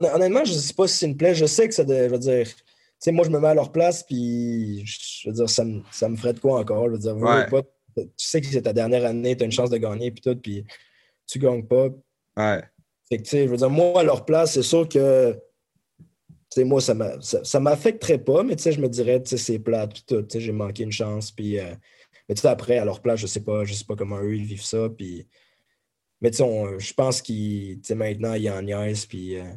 honnêtement, je sais pas si c'est une plaie. Je sais que ça, de, je veux dire, tu sais, moi, je me mets à leur place, puis je veux dire, ça me, ça me ferait de quoi encore? Je veux dire, ouais. pas, tu sais que c'est ta dernière année, tu as une chance de gagner, puis tout, puis tu gagnes pas. Ouais. Fait que, tu sais, je veux dire, moi, à leur place, c'est sûr que, tu sais, moi, ça m'affecterait ça, pas, mais tu sais, je me dirais, tu sais, c'est plate, tout, tu sais, j'ai manqué une chance, puis, euh, mais tu sais, après, à leur place, je sais pas, je sais pas comment eux, ils vivent ça, puis, mais tu sais, je pense qu'ils, tu sais, maintenant, ils en niaisent, puis... Euh...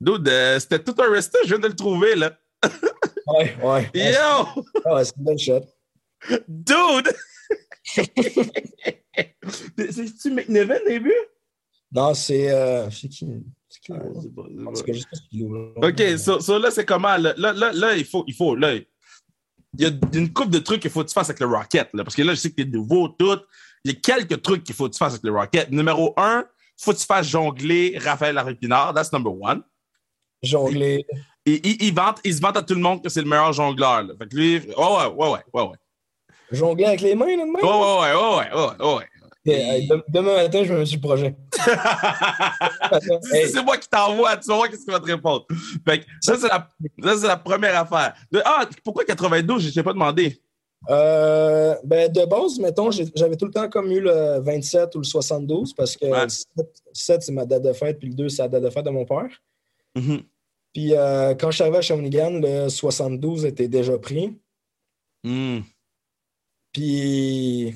Dude, euh, c'était tout un reste, je viens de le trouver, là. ouais, ouais. Yo! Ah, ouais, c'est une belle shot. Dude! C'est-tu McNevin, début? Non, c'est. Euh, c'est qui? C'est qui? OK, so, so là, c'est comment? Là, là, là, il faut. Il faut là, il y a une couple de trucs qu'il faut que tu fasses avec le Rocket. Là, parce que là, je sais que tu es nouveau, tout. Il y a quelques trucs qu'il faut que tu fasses avec le Rocket. Numéro un, il faut que tu fasses jongler Raphaël Larépinard. That's number one. Jongler. Et, il, il, vante, il se vante à tout le monde que c'est le meilleur jongleur. Là. Fait que lui, ouais, ouais, ouais, ouais, ouais. Jongler avec les mains, là, de même? Ouais, ouais, ouais, ouais, ouais, ouais, ouais. Demain matin, je me sur le projet. hey. C'est moi qui t'envoie, tu vas voir qu'est-ce qu'il va te répondre. Fait que ça, c'est la, la, première affaire. De, ah, pourquoi 92? Je ne t'ai pas demandé? Euh, ben, de base, mettons, j'avais tout le temps comme eu le 27 ou le 72 parce que ouais. le 7, 7 c'est ma date de fête, puis le 2, c'est la date de fête de mon père. Mm -hmm. Puis euh, quand je suis arrivé à Shawinigan, le 72 était déjà pris. Mm. Puis,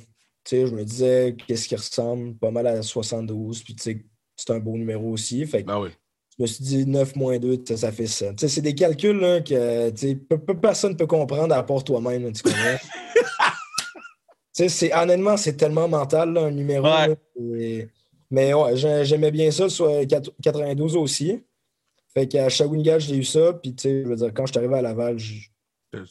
je me disais, qu'est-ce qui ressemble pas mal à 72. Puis, tu sais, c'est un beau numéro aussi. Fait que oui. je me suis dit 9 moins 2, ça fait ça. Tu sais, c'est des calculs là, que personne ne peut comprendre à part toi-même, tu sais, honnêtement, c'est tellement mental, là, un numéro. Ouais. Là, et... Mais ouais, j'aimais bien ça, soit 92 aussi. Fait qu'à Shawinigan, j'ai eu ça. Puis, tu sais, je veux dire, quand je suis arrivé à Laval, je,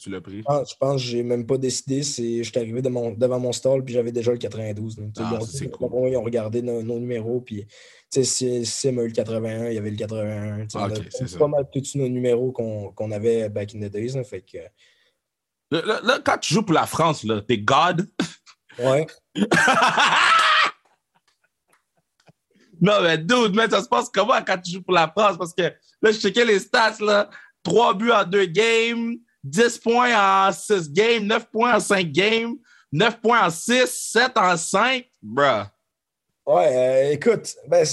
tu l'as pris? Ah, je pense que j'ai même pas décidé. Je suis arrivé de mon, devant mon stall, puis j'avais déjà le 92. Donc, ah, bon, c'est cool. Ils ont regardé nos, nos numéros, puis Sim a eu le 81, il y avait le 81. Ah, okay, c'est pas mal tous nos numéros qu'on qu avait back in the days. Là, fait que... là, là, là, quand tu joues pour la France, t'es God? Ouais. non, mais dude, mais ça se passe comment quand tu joues pour la France? Parce que là, je checkais les stats, là. 3 buts en 2 games. 10 points en 6 games, 9 points en 5 games, 9 points en 6, 7 en 5. Bruh. Ouais, euh, écoute, ben,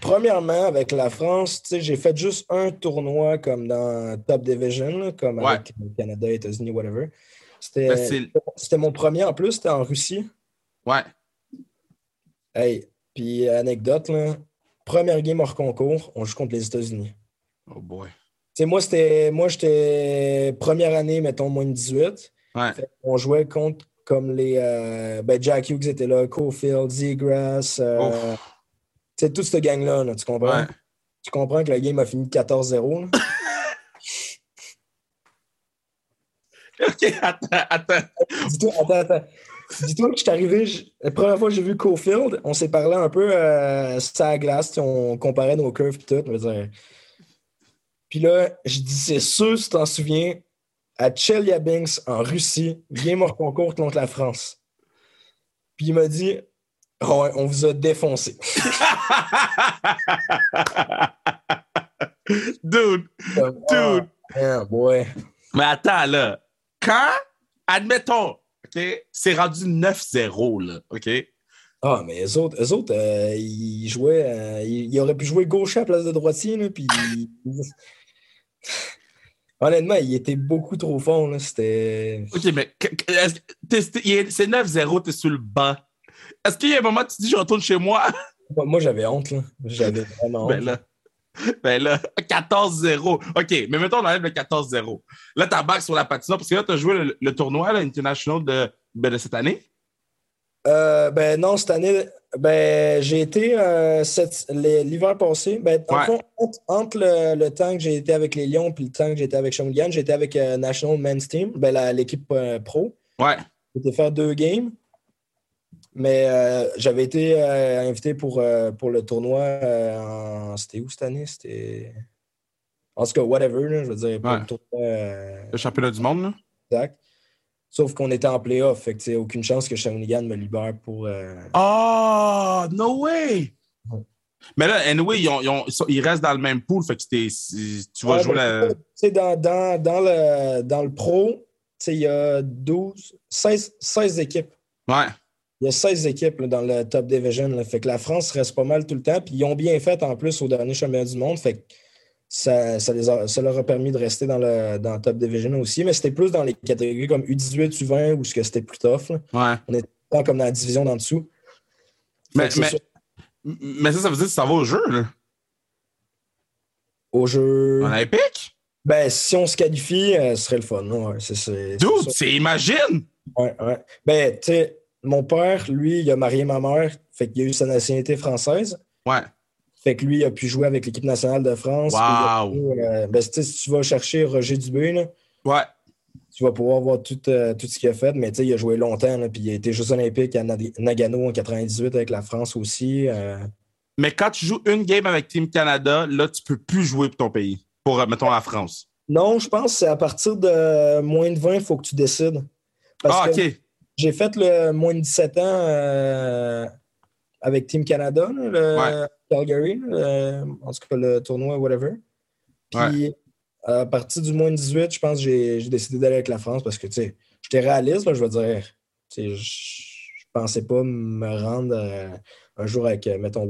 premièrement, avec la France, j'ai fait juste un tournoi comme dans Top Division, là, comme ouais. avec le Canada, États-Unis, whatever. Ben, C'était mon premier en plus, c'était en Russie. Ouais. Hey, puis anecdote, là, première game hors concours, on joue contre les États-Unis. Oh boy. T'sais, moi, c'était moi, j'étais première année, mettons, moins de 18. Ouais. on jouait contre comme les. Euh, ben, Jack Hughes était là, Cofield, Zegrass. Euh, tu toute cette gang-là, là, tu comprends? Ouais. Tu comprends que la game a fini 14-0. OK, attends, attends. Dis-toi, attends, attends. Dis-toi que je suis arrivé, je, la première fois que j'ai vu Cofield, on s'est parlé un peu euh, la glace, on comparait nos curves et tout. Dire, puis là, je dis, c'est sûr, si tu t'en souviens, à Chelyabinsk, en Russie, game hors concours contre la France. Puis il m'a dit, oh, on vous a défoncé. dude, Comme, dude. Yeah, boy. Mais attends, là, quand, admettons, OK, c'est rendu 9-0, là, OK? Ah, mais eux autres, eux autres euh, ils jouaient. Euh, ils, ils, auraient pu jouer gaucher à la place de droitier, là, puis. Honnêtement, il était beaucoup trop fort. C'était. OK, mais c'est 9-0, t'es sur le banc. Est-ce qu'il y a un moment où tu te dis je retourne chez moi? Moi, moi j'avais honte. là. J'avais vraiment honte. Ben là, ben là 14-0. OK, mais mettons, on enlève le 14-0. Là, t'as back sur la patinoire parce que là, t'as joué le, le tournoi là, international de, ben, de cette année? Euh, ben non, cette année, Ben, j'ai été euh, l'hiver passé. Ben, Ouais. fond, entre, entre le, le temps que j'ai été avec les Lions et le temps que été avec Shawinigan, j'ai été avec euh, National Men's Team, ben, l'équipe euh, pro. Ouais. J'ai faire deux games. Mais j'avais été invité pour, pour le tournoi en. C'était où cette année? C'était. En tout cas, whatever, là, je veux dire, pour Ouais. le tournoi Le championnat du monde, là. exact. Sauf qu'on était en playoff, fait que aucune chance que Shawinigan me libère pour. euh, Oh, no way! Ouais. Mais là, anyway, ils, ont- ils ont- ils restent dans le même pool, fait que tu vas Ouais, jouer ben, la. Dans, dans, dans, le, dans le pro, il y a 12, 16, 16 équipes. Ouais. Il y a 16 équipes là, dans le top division. là. Fait que la France reste pas mal tout le temps. Puis ils ont bien fait en plus au dernier championnat du monde. Fait que ça, ça, les a- ça leur a permis de rester dans le, dans le top division aussi. Mais c'était plus dans les catégories comme U18, U20 où ce que c'était plus tough. Ouais. On était pas comme dans la division d'en dessous. Mais, mais, mais ça, ça veut dire que ça va au jeu, là. au jeu. Olympique? Ben, si on se qualifie, euh, ce serait le fun. Ouais, c'est, c'est imagine! Ouais, ouais. Ben, tu sais, mon père, lui, il a marié ma mère. Fait qu'il a eu sa nationalité française. Ouais. Fait que lui, il a pu jouer avec l'équipe nationale de France. Wow. Pu, euh, ben, si tu vas chercher Roger Dubé, là, Ouais. tu vas pouvoir voir tout, euh, tout ce qu'il a fait. Mais il a joué longtemps. là, puis il a été Jeux olympiques à Nag- Nagano en 98 avec la France aussi. euh. Mais quand tu joues une game avec Team Canada, là, tu peux plus jouer pour ton pays. Pour, mettons, la France. Non, je pense que c'est à partir de moins de 20, il faut que tu décides. Parce ah, OK. j'ai fait le moins de 17 ans avec Team Canada, le Ouais. Calgary, le- en tout cas le tournoi, whatever. Puis à partir du moins de 18, je pense que j'ai décidé d'aller avec la France parce que tu sais, j'étais réaliste, là, je veux dire. Tu sais, Je je pensais pas me rendre euh, un jour avec, euh, mettons,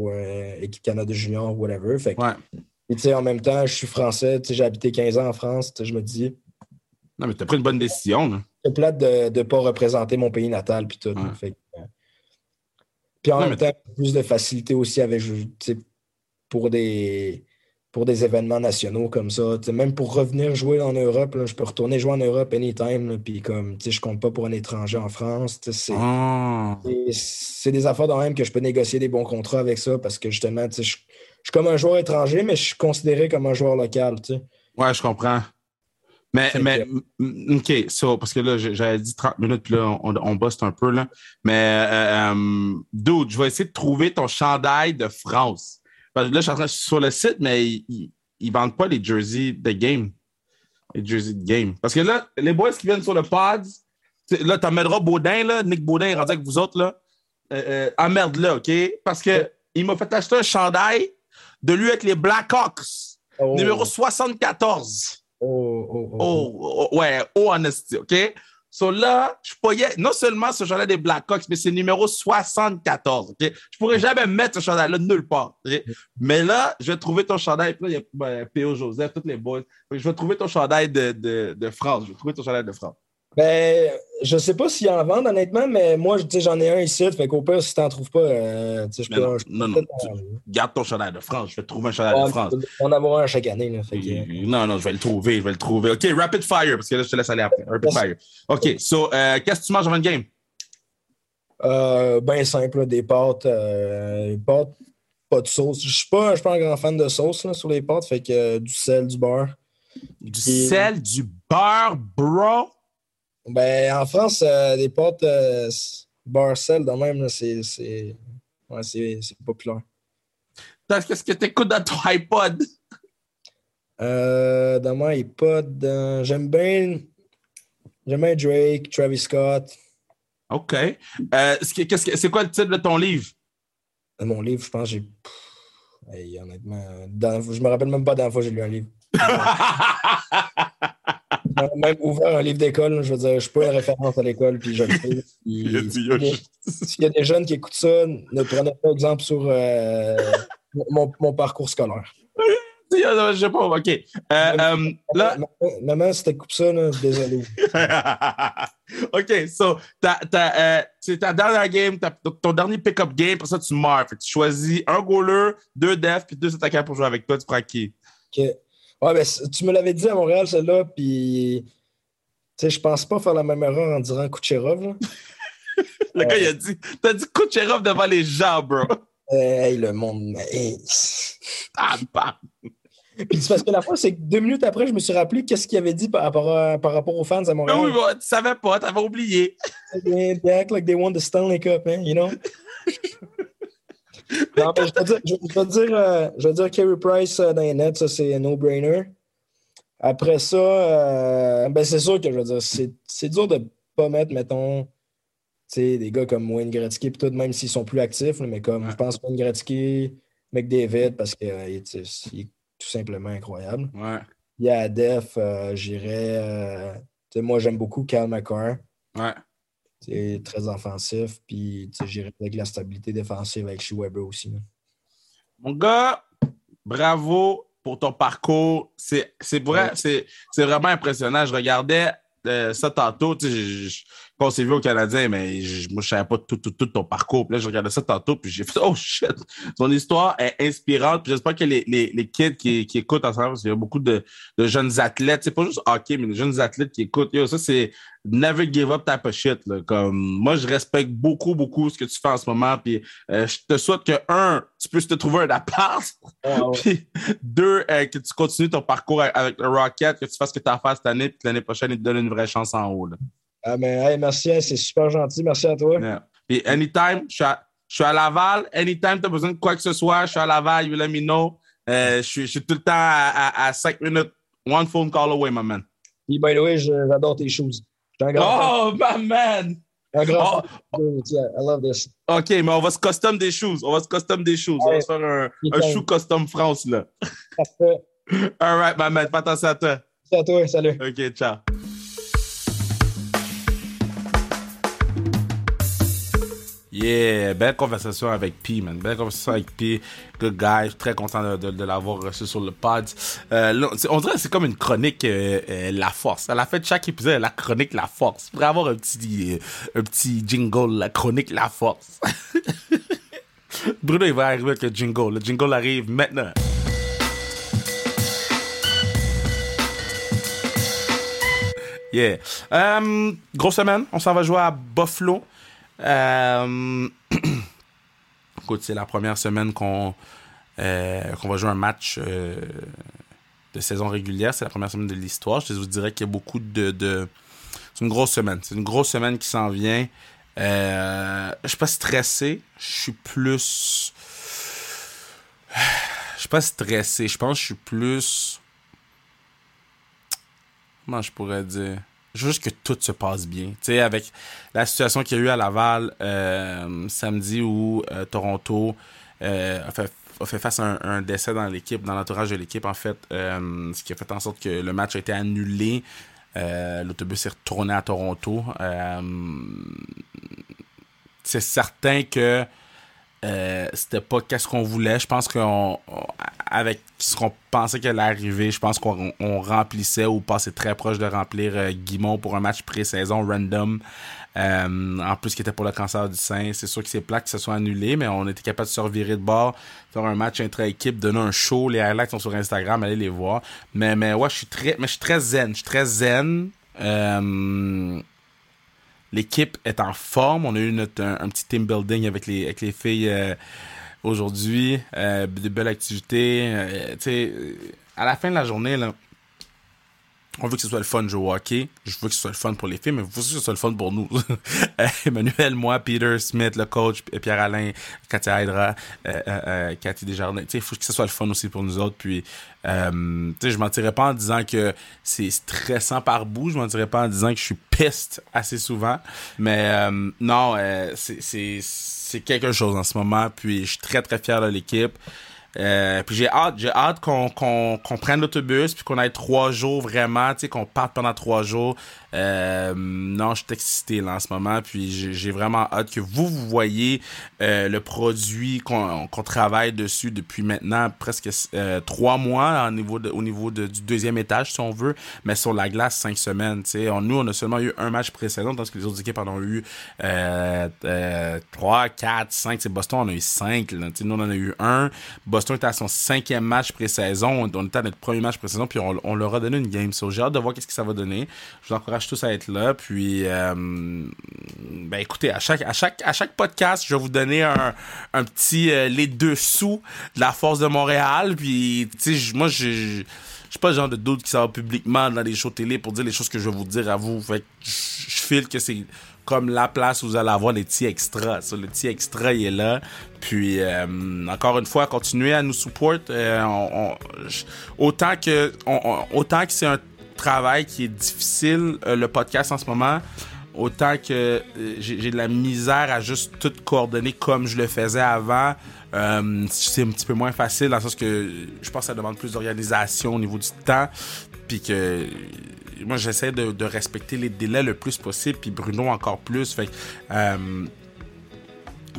équipe Canada Junior, whatever. Fait que, Ouais. puis, tu sais, en même temps, je suis français, tu sais, j'ai habité 15 ans en France, tu sais, je me dis, Non, mais t'as pris une bonne décision, là. c'est plate de ne pas représenter mon pays natal puis tout. Ouais. Fait que, euh, puis en Non, même temps, plus de facilité aussi avec pour des pour des événements nationaux comme ça. Même pour revenir jouer en Europe, là, je peux retourner jouer en Europe anytime. là, Puis comme je compte pas pour un étranger en France. C'est Ah. c'est- des affaires de même que je peux négocier des bons contrats avec ça parce que justement, je, suis comme un joueur étranger, mais je suis considéré comme un joueur local. tu sais. Ouais, je comprends. Mais, mais OK, so, parce que là, j'avais dit 30 minutes, puis là, on, on bosse un peu, là. Mais, euh, euh, dude, je vais essayer de trouver ton chandail de France. Parce que là, je suis en train- je suis sur le site, mais ils, ils vendent pas les jerseys de game. Les jerseys de game. Parce que là, les boys qui viennent sur le pod, là, t'emmèneras Baudin, là. Nick Baudin est rendu avec vous autres, là. Euh, euh, emmerde-le, OK? Parce que il m'a fait acheter un chandail de lui avec les Blackhawks, Oh, numéro 74. Oh, oh, oh, oh. Oh, oh, ouais, oh, honesty, OK? So là, je pourrais, non seulement ce chandail des Blackhawks, mais c'est numéro 74, OK? Je pourrais jamais mettre ce chandail-là nulle part, OK? Mais là, je vais trouver ton chandail. Puis là, il y a ben, P.O. Joseph, tous les boys. Je vais trouver ton chandail de, de, de France. Je vais trouver ton chandail de France. Ben, je sais pas s'ils en vendent, honnêtement, mais moi, tu sais, j'en ai un ici. Fait qu'au pire, si t'en trouves pas, euh, je peux. non, je peux non, non, tu- Garde ton chandail de France. Je vais te trouver un chandail de France. peux en avoir un chaque année. Là, fait que- Non, non, je vais le trouver, je vais le trouver. OK, rapid fire, parce que là, je te laisse aller après. Rapid fire. OK, so, euh, qu'est-ce que tu manges avant une game? Euh, ben simple, là, des pâtes, des pâtes, pas de sauce. Je suis pas, pas un grand fan de sauce là, sur les pâtes, fait que du sel, du beurre. Du Et- sel, du beurre, bro? Ben, en France, euh, des pâtes euh, de même, là, c'est, ouais, populaire. Qu'est-ce que t'écoutes dans ton iPod? Euh, dans mon iPod, euh, j'aime bien, j'aime bien Drake, Travis Scott. OK. Euh, ce c'est quoi le titre de ton livre? Dans mon livre, je pense que j'ai. Hey, honnêtement, dans- je me rappelle même pas la dernière fois que j'ai lu un livre. J'ai même ouvert un livre d'école, je veux dire, je suis pas une référence à l'école, puis je le dit, S'il y, a- s'il y a des jeunes qui écoutent ça, ne prenez pas exemple sur euh, mon, mon parcours scolaire. Je sais pas, OK. Euh, euh, là, Maman, maman, si t'écoutes ça, là, désolé. OK, so, euh, c'est ta dernière game, ton dernier pick-up game, pour ça, tu meurs. Fait que tu choisis un goaler, deux defs, puis deux attaquants pour jouer avec toi. Tu prends qui? Ok. Ouais, ben, tu me l'avais dit à Montréal, celle-là, puis tu sais, je pense pas faire la même erreur en disant Kucherov. là. le gars, il a dit, t'as dit Kucherov devant les gens, bro. Hey, le monde. Hey. Ah, bah. Puis c'est parce que la fois, c'est que deux minutes après, je me suis rappelé qu'est-ce qu'il avait dit par rapport, à- par rapport aux fans à Mais Montréal. oui, bah, tu savais pas, t'avais oublié. They, they act like they won the Stanley Cup, hein, you know? non, mais je vais dire, je, je vais dire, euh, je vais dire Carey Price euh, dans les nets, ça c'est un no-brainer. Après ça, euh, ben c'est sûr que je veux dire, c'est c'est dur de pas mettre, mettons, des gars comme Wayne Gretzky, pis tout, même s'ils sont plus actifs, mais comme Ouais. je pense Wayne Gretzky, McDavid, parce qu'il est il est tout simplement incroyable. Ouais, Il y a Def, j'irais, moi j'aime beaucoup Cal McCarr. ouais. C'est très offensif, puis j'irais avec la stabilité défensive avec Shea Weber aussi. là. Mon gars, bravo pour ton parcours. C'est vrai, Ouais. c'est vraiment impressionnant. Je regardais euh, ça tantôt. Je- je- on s'est vu au Canadien, mais je, moi, je savais pas tout, tout, tout ton parcours. Puis là, je regardais ça tantôt, puis j'ai fait Oh shit! Ton histoire est inspirante. Puis j'espère que les, les, les kids qui, qui écoutent en ce moment, parce qu'il y a beaucoup de, de jeunes athlètes, c'est pas juste hockey, mais les jeunes athlètes qui écoutent. Yo, ça, c'est never give up type of shit. Là. Comme, moi, je respecte beaucoup, beaucoup ce que tu fais en ce moment. Puis euh, je te souhaite que, un, tu puisses te trouver un appart. Puis deux, euh, que tu continues ton parcours avec le Rocket, que tu fasses ce que tu as à faire cette année, puis que l'année prochaine, il te donne une vraie chance en haut. Là. Ah, mais hey, merci, hein, c'est super gentil. Merci à toi. Yeah. Puis anytime, je suis à, je suis à Laval. Anytime, tu as besoin de quoi que ce soit, je suis à Laval, you let me know. Euh, je, suis, je suis tout le temps à, à, à 5 minutes, one phone call away, my man. Puis, by the way, j'adore tes choses. Oh, my man! fan. Un grand Oh, fan. I love this. OK, mais on va se custom des shoes. On va se custom des shoes. On va se faire un, un shoe custom France, là. Parfait. All right, my man. Fais attention à toi. Merci à toi. Salut. OK, ciao. Yeah, belle conversation avec P, man. Belle conversation avec P. Good guy. Très content de, l'avoir reçu sur le pod. Euh, on dirait que c'est comme une chronique euh, euh, La Force. À la fin de chaque épisode, la chronique La Force. Faudrait avoir un petit, un petit jingle, la chronique La Force. Bruno, il va arriver avec le jingle. Le jingle arrive maintenant. Yeah. Grosse semaine. On s'en va jouer à Buffalo. Euh, Écoute, c'est la première semaine qu'on euh, va jouer un match euh, de saison régulière. C'est la première semaine de l'histoire. Je vous dirais qu'il y a beaucoup de... de... C'est une grosse semaine. C'est une grosse semaine qui s'en vient. Je suis pas stressé. Je suis plus... Je suis pas stressé. Je pense que je suis plus... Comment je pourrais dire? Je veux juste que tout se passe bien. Tu sais, avec la situation qu'il y a eu à Laval euh, samedi où euh, Toronto euh, a, fait, face à un, un décès dans l'équipe, dans l'entourage de l'équipe, en fait, ce qui a fait en sorte que le match a été annulé. L'autobus est retourné à Toronto. C'est certain que euh, c'était pas qu'est-ce qu'on voulait. Je pense qu'on, on- avec ce qu'on pensait qu'elle allait arriver, je pense qu'on on remplissait ou passait très proche de remplir euh, Guimont pour un match pré-saison random. Euh, en plus, qui était pour le cancer du sein. C'est sûr que c'est plat que ce soit annulé, mais on était capable de se revirer de bord, faire un match intra-équipe, donner un show. Les highlights sont sur Instagram, allez les voir. Mais, mais ouais, je suis très, mais je suis très zen. Je suis très zen. L'équipe est en forme. On a eu notre, un, petit team building avec les, avec les filles euh, aujourd'hui. Euh, de belles activités. Euh, à la fin de la journée, là, on veut que ce soit le fun de. Je veux que ce soit le fun pour les filles, mais faut aussi que ce soit le fun pour nous. Euh, Emmanuel, moi, Peter, Smith, le coach, Pierre-Alain, Katia Hydra, euh, euh, euh, Cathy Desjardins. Il faut que ce soit le fun aussi pour nous autres. Puis, euh, je mentirais pas en disant que c'est stressant par bout. Je mentirais pas en disant que je suis piste assez souvent. Mais euh, non, c'est quelque chose en ce moment. Puis, je suis très, très fier de l'équipe. Euh, puis j'ai hâte, j'ai hâte qu'on qu'on qu'on prenne l'autobus puis qu'on aille trois jours vraiment, tu sais, qu'on parte pendant trois jours. Euh, non, je suis excité là en ce moment, puis j'ai vraiment hâte que vous vous voyez euh, le produit qu'on travaille dessus depuis maintenant presque euh, trois mois au niveau de, au niveau du deuxième étage si on veut, mais sur la glace cinq semaines. On- nous on a seulement eu un match précédent, tandis que les autres équipes en ont eu euh, euh, trois, quatre, cinq. Boston on a eu cinq. Là, nous on en a eu un. Boston était à son cinquième match pré-saison. On était à notre premier match pré-saison, puis on, leur a donné une game. So, j'ai hâte de voir qu'est-ce que ça va donner. Je vous encourage tous à être là. Puis, euh, ben écoutez, à chaque, à, chaque, à chaque podcast, je vais vous donner un, un petit euh, les dessous de la force de Montréal. Puis, tu sais, moi, je suis pas le genre de doute qui sort publiquement dans les shows télé pour dire les choses que je vais vous dire à vous. Fait je file que c'est comme la place où vous allez avoir les petits extras. le petit extra, il est là. Puis, euh, encore une fois, continuez à nous support. Euh, autant que, autant que c'est un travail qui est difficile, euh, le podcast en ce moment, autant que j'ai de la misère à juste tout coordonner comme je le faisais avant. c'est un petit peu moins facile dans le sens que je pense que ça demande plus d'organisation au niveau du temps. Puis que moi, j'essaie de, respecter les délais le plus possible, puis Bruno encore plus. Fait euh,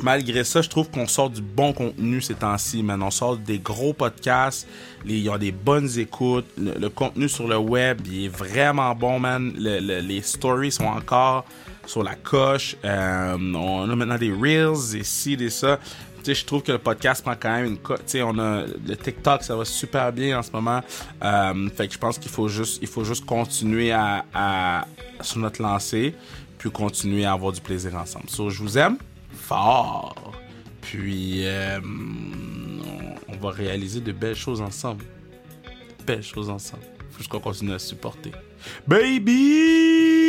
malgré ça, je trouve qu'on sort du bon contenu ces temps-ci, man. On sort des gros podcasts, il y a des bonnes écoutes, le, contenu sur le web, il est vraiment bon, man. les stories sont encore sur la coche. Euh, on a maintenant des reels, et ci, et ça je trouve que le podcast prend quand même une cote. On a le TikTok, ça va super bien en ce moment. Euh, fait que je pense qu'il faut juste, il faut juste continuer à, à, sur notre lancée, puis continuer à avoir du plaisir ensemble. So, je vous aime Puis, euh, on, va réaliser de belles choses ensemble. Belles choses ensemble. Faut qu'on continue à supporter. Baby!